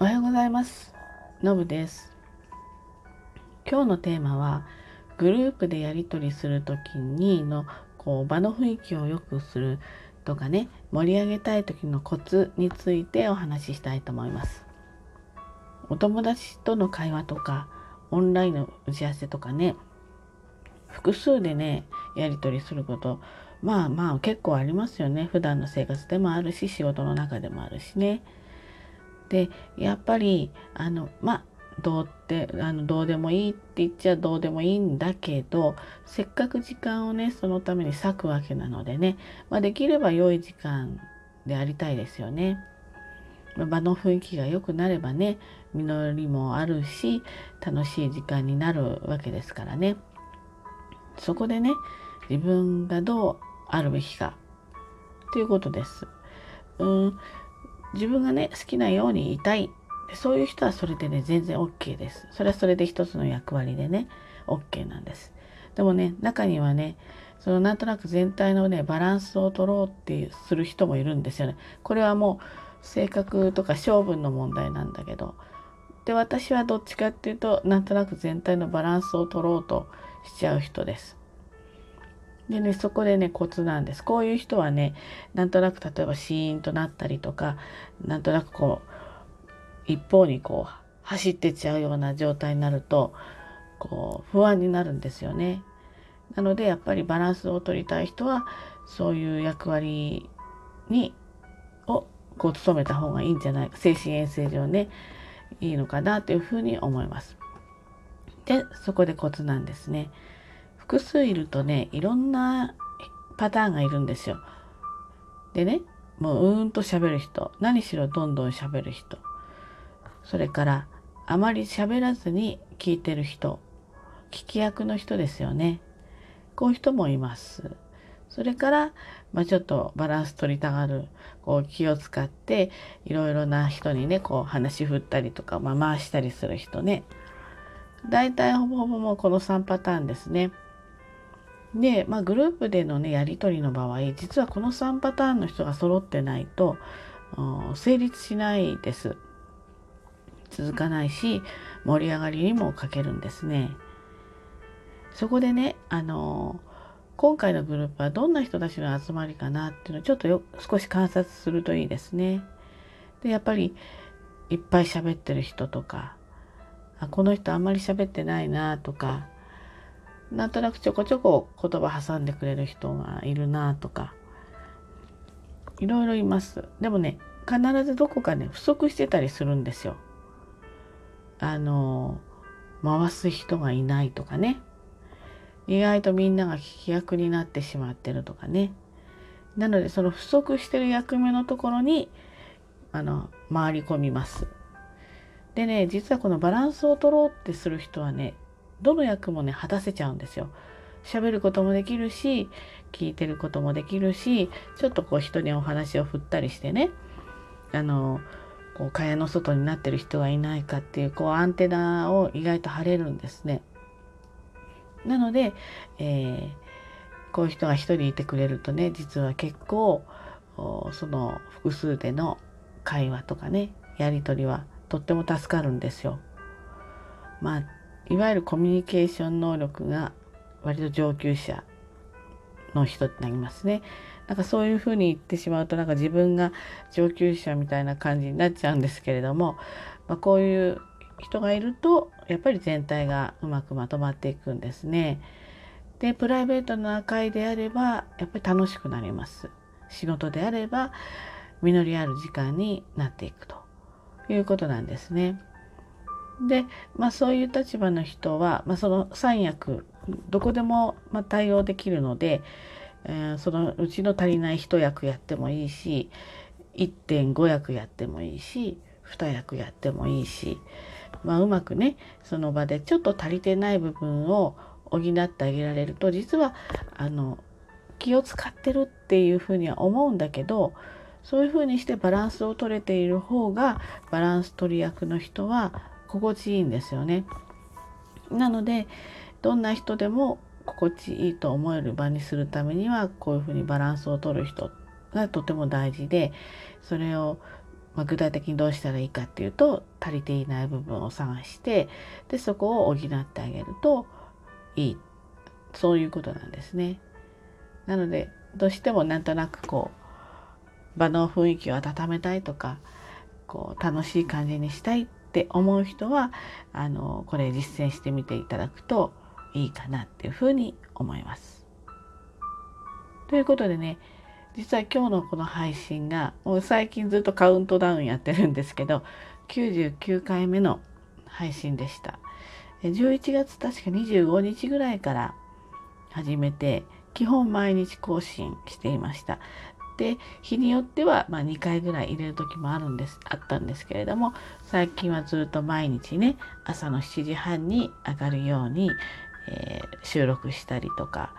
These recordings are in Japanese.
おはようございます。のぶです。今日のテーマはグループでやり取りする時にのこう場の雰囲気を良くするとかね盛り上げたい時のコツについてお話ししたいと思います。お友達との会話とかオンラインの打ち合わせとかね複数でねやり取りすることまあまあ結構ありますよね。普段の生活でもあるし仕事の中でもあるしね。でやっぱりあのまあどうってあのどうでもいいって言っちゃどうでもいいんだけどせっかく時間をねそのために割くわけなのでね、まあ、できれば良い時間でありたいですよね。場の雰囲気が良くなればね実りもあるし楽しい時間になるわけですからねそこでね自分がどうあるべきかということです。うん自分がね好きなようにいたいそういう人はそれでね全然 OK です。それはそれで一つの役割でね OK なんです。でもね中にはねそのなんとなく全体のねバランスを取ろうってする人もいるんですよね。これはもう性格とか性分の問題なんだけどで私はどっちかっていうとなんとなく全体のバランスを取ろうとしちゃう人です。でねそこでねコツなんですこういう人はねなんとなく例えばシーンとなったりとかなんとなくこう一方にこう走ってっちゃうような状態になるとこう不安になるんですよね。なのでやっぱりバランスを取りたい人はそういう役割にをこう務めた方がいいんじゃないか精神衛生上ねいいのかなというふうに思います。でそこでコツなんですね。複数いるとねいろんなパターンがいるんですよ。でねもううーんと喋る人何しろどんどん喋る人それからあまり喋らずに聞いてる人聞き役の人ですよねこういう人もいますそれから、まあ、ちょっとバランス取りたがるこう気を使っていろいろな人にねこう話振ったりとか、まあ、回したりする人ね大体ほぼほぼもうこの3パターンですね。で、まあ、グループでのねやり取りの場合実はこの3パターンの人が揃ってないと成立しないです。続かないし盛り上がりにも欠けるんですね。そこでねあの今回のグループはどんな人たちの集まりかなっていうのをちょっとよ少し観察するといいですね。でやっぱりいっぱい喋ってる人とかあこの人あんまり喋ってないなとかなんとなくちょこちょこ言葉挟んでくれる人がいるなとかいろいろいます。でもね必ずどこかね不足してたりするんですよ。あの回す人がいないとかね。意外とみんなが聞き役になってしまってるとかね。なのでその不足してる役目のところにあの回り込みます。でね実はこのバランスを取ろうってする人はねどの役もね果たせちゃうんですよ。喋ることもできるし聞いてることもできるしちょっとこう人にお話を振ったりしてねあのこう蚊帳の外になってる人がいないかっていうこうアンテナを意外と張れるんですね。なので、えー、こういう人が一人いてくれるとね実は結構その複数での会話とかねやり取りはとっても助かるんですよ。まあいわゆるコミュニケーション能力が割と上級者の人になりますね。なんかそういうふうに言ってしまうとなんか自分が上級者みたいな感じになっちゃうんですけれども、まあ、こういう人がいるとやっぱり全体がうまくまとまっていくんですね。でプライベートな会であればやっぱり楽しくなります。仕事であれば実りある時間になっていくということなんですね。で、まあ、そういう立場の人は、まあ、その三役どこでもま対応できるので、えー、そのうちの足りない1役やってもいいし1.5役やってもいいし2役やってもいいし、まあ、うまくねその場でちょっと足りてない部分を補ってあげられると実はあの気を使ってるっていうふうには思うんだけどそういうふうにしてバランスを取れている方がバランス取り役の人は心地いいんですよね。なのでどんな人でも心地いいと思える場にするためにはこういうふうにバランスを取る人がとても大事でそれをま、具体的にどうしたらいいかっていうと足りていない部分を探してでそこを補ってあげるといいそういうことなんですね。なのでどうしてもなんとなくこう場の雰囲気を温めたいとかこう楽しい感じにしたいっって思う人はあのこれ実践してみていただくといいかなっていうふうに思います。ということでね実は今日のこの配信がもう最近ずっとカウントダウンやってるんですけど99回目の配信でした。11月確か25日ぐらいから始めて基本毎日更新していました。で日によっては、ま、2回ぐらい入れる時もあるんですあったんですけれども最近はずっと毎日ね朝の7時半に上がるように、えー、収録したりとか、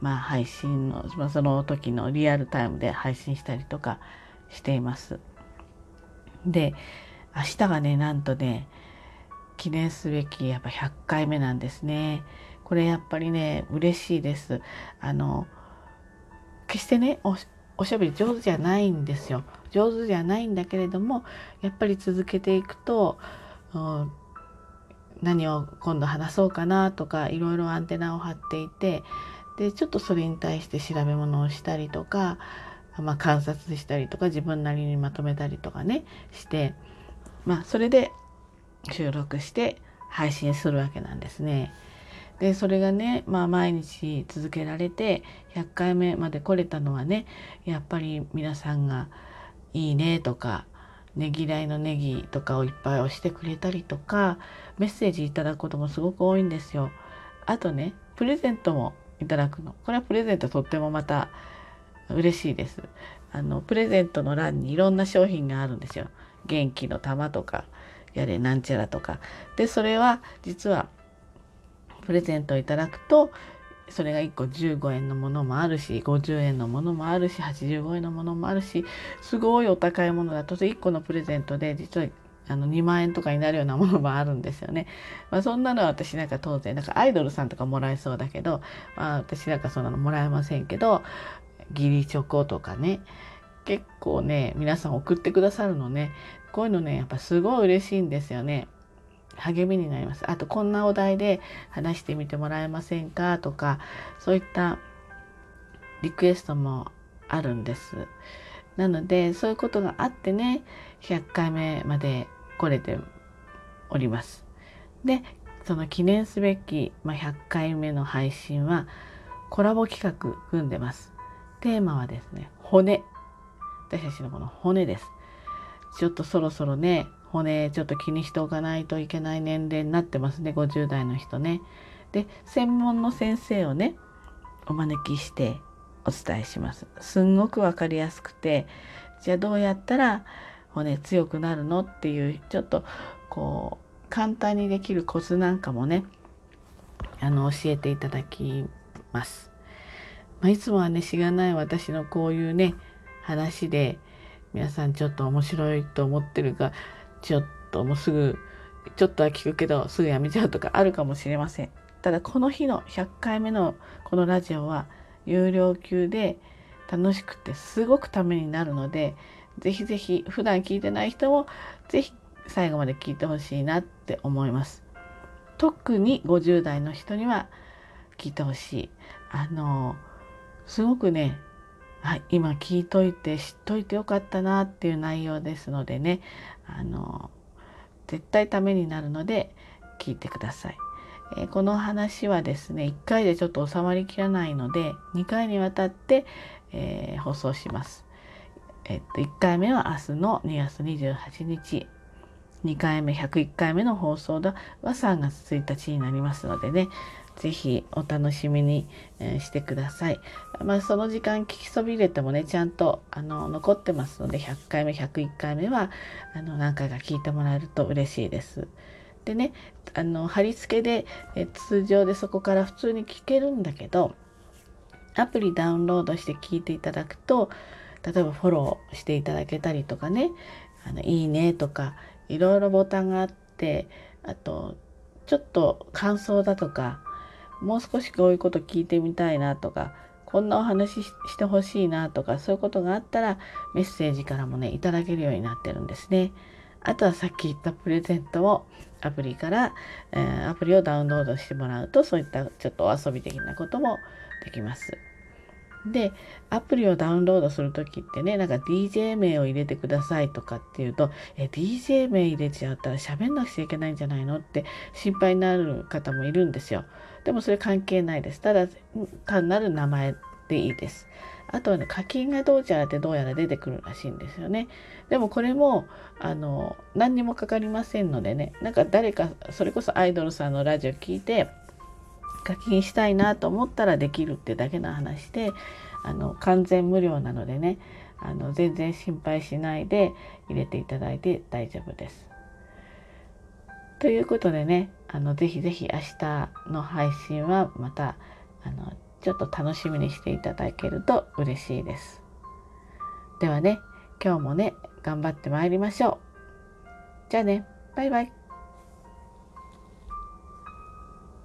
まあ、配信の、まあ、その時のリアルタイムで配信したりとかしています。で明日がねなんとね記念すべきやっぱ100回目なんですね。これやっぱりね嬉しいです。あの決してねおしゃべり上手じゃないんですよ。上手じゃないんだけれどもやっぱり続けていくと、うん、何を今度話そうかなとかいろいろアンテナを張っていてでちょっとそれに対して調べ物をしたりとか、まあ、観察したりとか自分なりにまとめたりとかねしてまあそれで収録して配信するわけなんですね。でそれがね、まあ、毎日続けられて100回目まで来れたのはねやっぱり皆さんが「いいね」とかねぎらいのネギとかをいっぱい押してくれたりとかメッセージいただくこともすごく多いんですよ。あとねプレゼントもいただくのこれはプレゼントとってもまた嬉しいです。あのプレゼントの欄にいろんな商品があるんですよ。元気の玉とかやれなんちゃらとか。でそれは実はプレゼントをいただくとそれが1個15円のものもあるし50円のものもあるし85円のものもあるしすごいお高いものだと1個のプレゼントで実はあの2万円とかになるようなものもあるんですよね。まあ、そんなのは私なんか当然なんかアイドルさんとかもらえそうだけど、まあ、私なんかそんなのもらえませんけど義理チョコとかね結構ね皆さん送ってくださるのねこういうのねやっぱすごい嬉しいんですよね。励みになります。あとこんなお題で話してみてもらえませんか？とかそういったリクエストもあるんです。なのでそういうことがあってね100回目まで来れております。でその記念すべき、まあ、100回目の配信はコラボ企画組んでます。テーマはですね骨私たちのこの骨です。ちょっとそろそろね骨ちょっと気にしておかないといけない年齢になってますね50代の人ね。で専門の先生をねお招きしてお伝えします。すんごく分かりやすくてじゃあどうやったら骨強くなるのっていうちょっとこう簡単にできるコツなんかもねあの教えていただきます。まあ、いつもはねしがない私のこういうね話で皆さんちょっと面白いと思ってるかちょっともうすぐちょっとは聞くけどすぐやめちゃうとかあるかもしれません。ただこの日の100回目のこのラジオは有料級で楽しくてすごくためになるのでぜひぜひ普段聞いてない人もぜひ最後まで聞いてほしいなって思います。特に50代の人には聞いてほしい。あのすごくねはい、今聞いといて知っといてよかったなっていう内容ですのでねあの絶対ためになるので聞いてください。えー、この話はですね1回でちょっと収まりきらないので2回にわたって、えー、放送します。えっと1回目は明日の2月28日2回目101回目の放送は3月1日になりますのでねぜひお楽しみに、えしてください。まあ、その時間聞きそびれてもねちゃんとあの残ってますので100回目101回目はあの何回か聞いてもらえると嬉しいです。でねあの貼り付けでえ通常でそこから普通に聞けるんだけどアプリダウンロードして聞いていただくと例えばフォローしていただけたりとかねあのいいねとかいろいろボタンがあってあとちょっと感想だとかもう少しこういうこと聞いてみたいなとかこんなお話ししてほしいなとかそういうことがあったらメッセージからもねいただけるようになってるんですね。あとはさっき言ったプレゼントをアプリから、えー、アプリをダウンロードしてもらうとそういったちょっとお遊び的なこともできます。でアプリをダウンロードする時ってねなんか DJ 名を入れてくださいとかっていうとえ DJ 名入れちゃったら喋んなくちゃいけないんじゃないのって心配になる方もいるんですよ。でもそれ関係ないです。ただ単なる名前でいいです。あとはね課金がどうちゃらってどうやら出てくるらしいんですよね。でもこれもあの何にもかかりませんのでねなんか誰かそれこそアイドルさんのラジオ聞いて課金したいなと思ったらできるってだけの話であの完全無料なのでねあの全然心配しないで入れていただいて大丈夫です。ということでねあのぜひぜひ明日の配信はまたあのちょっと楽しみにしていただけると嬉しいです。ではね今日もね頑張ってまいりましょう。じゃあねバイバイ。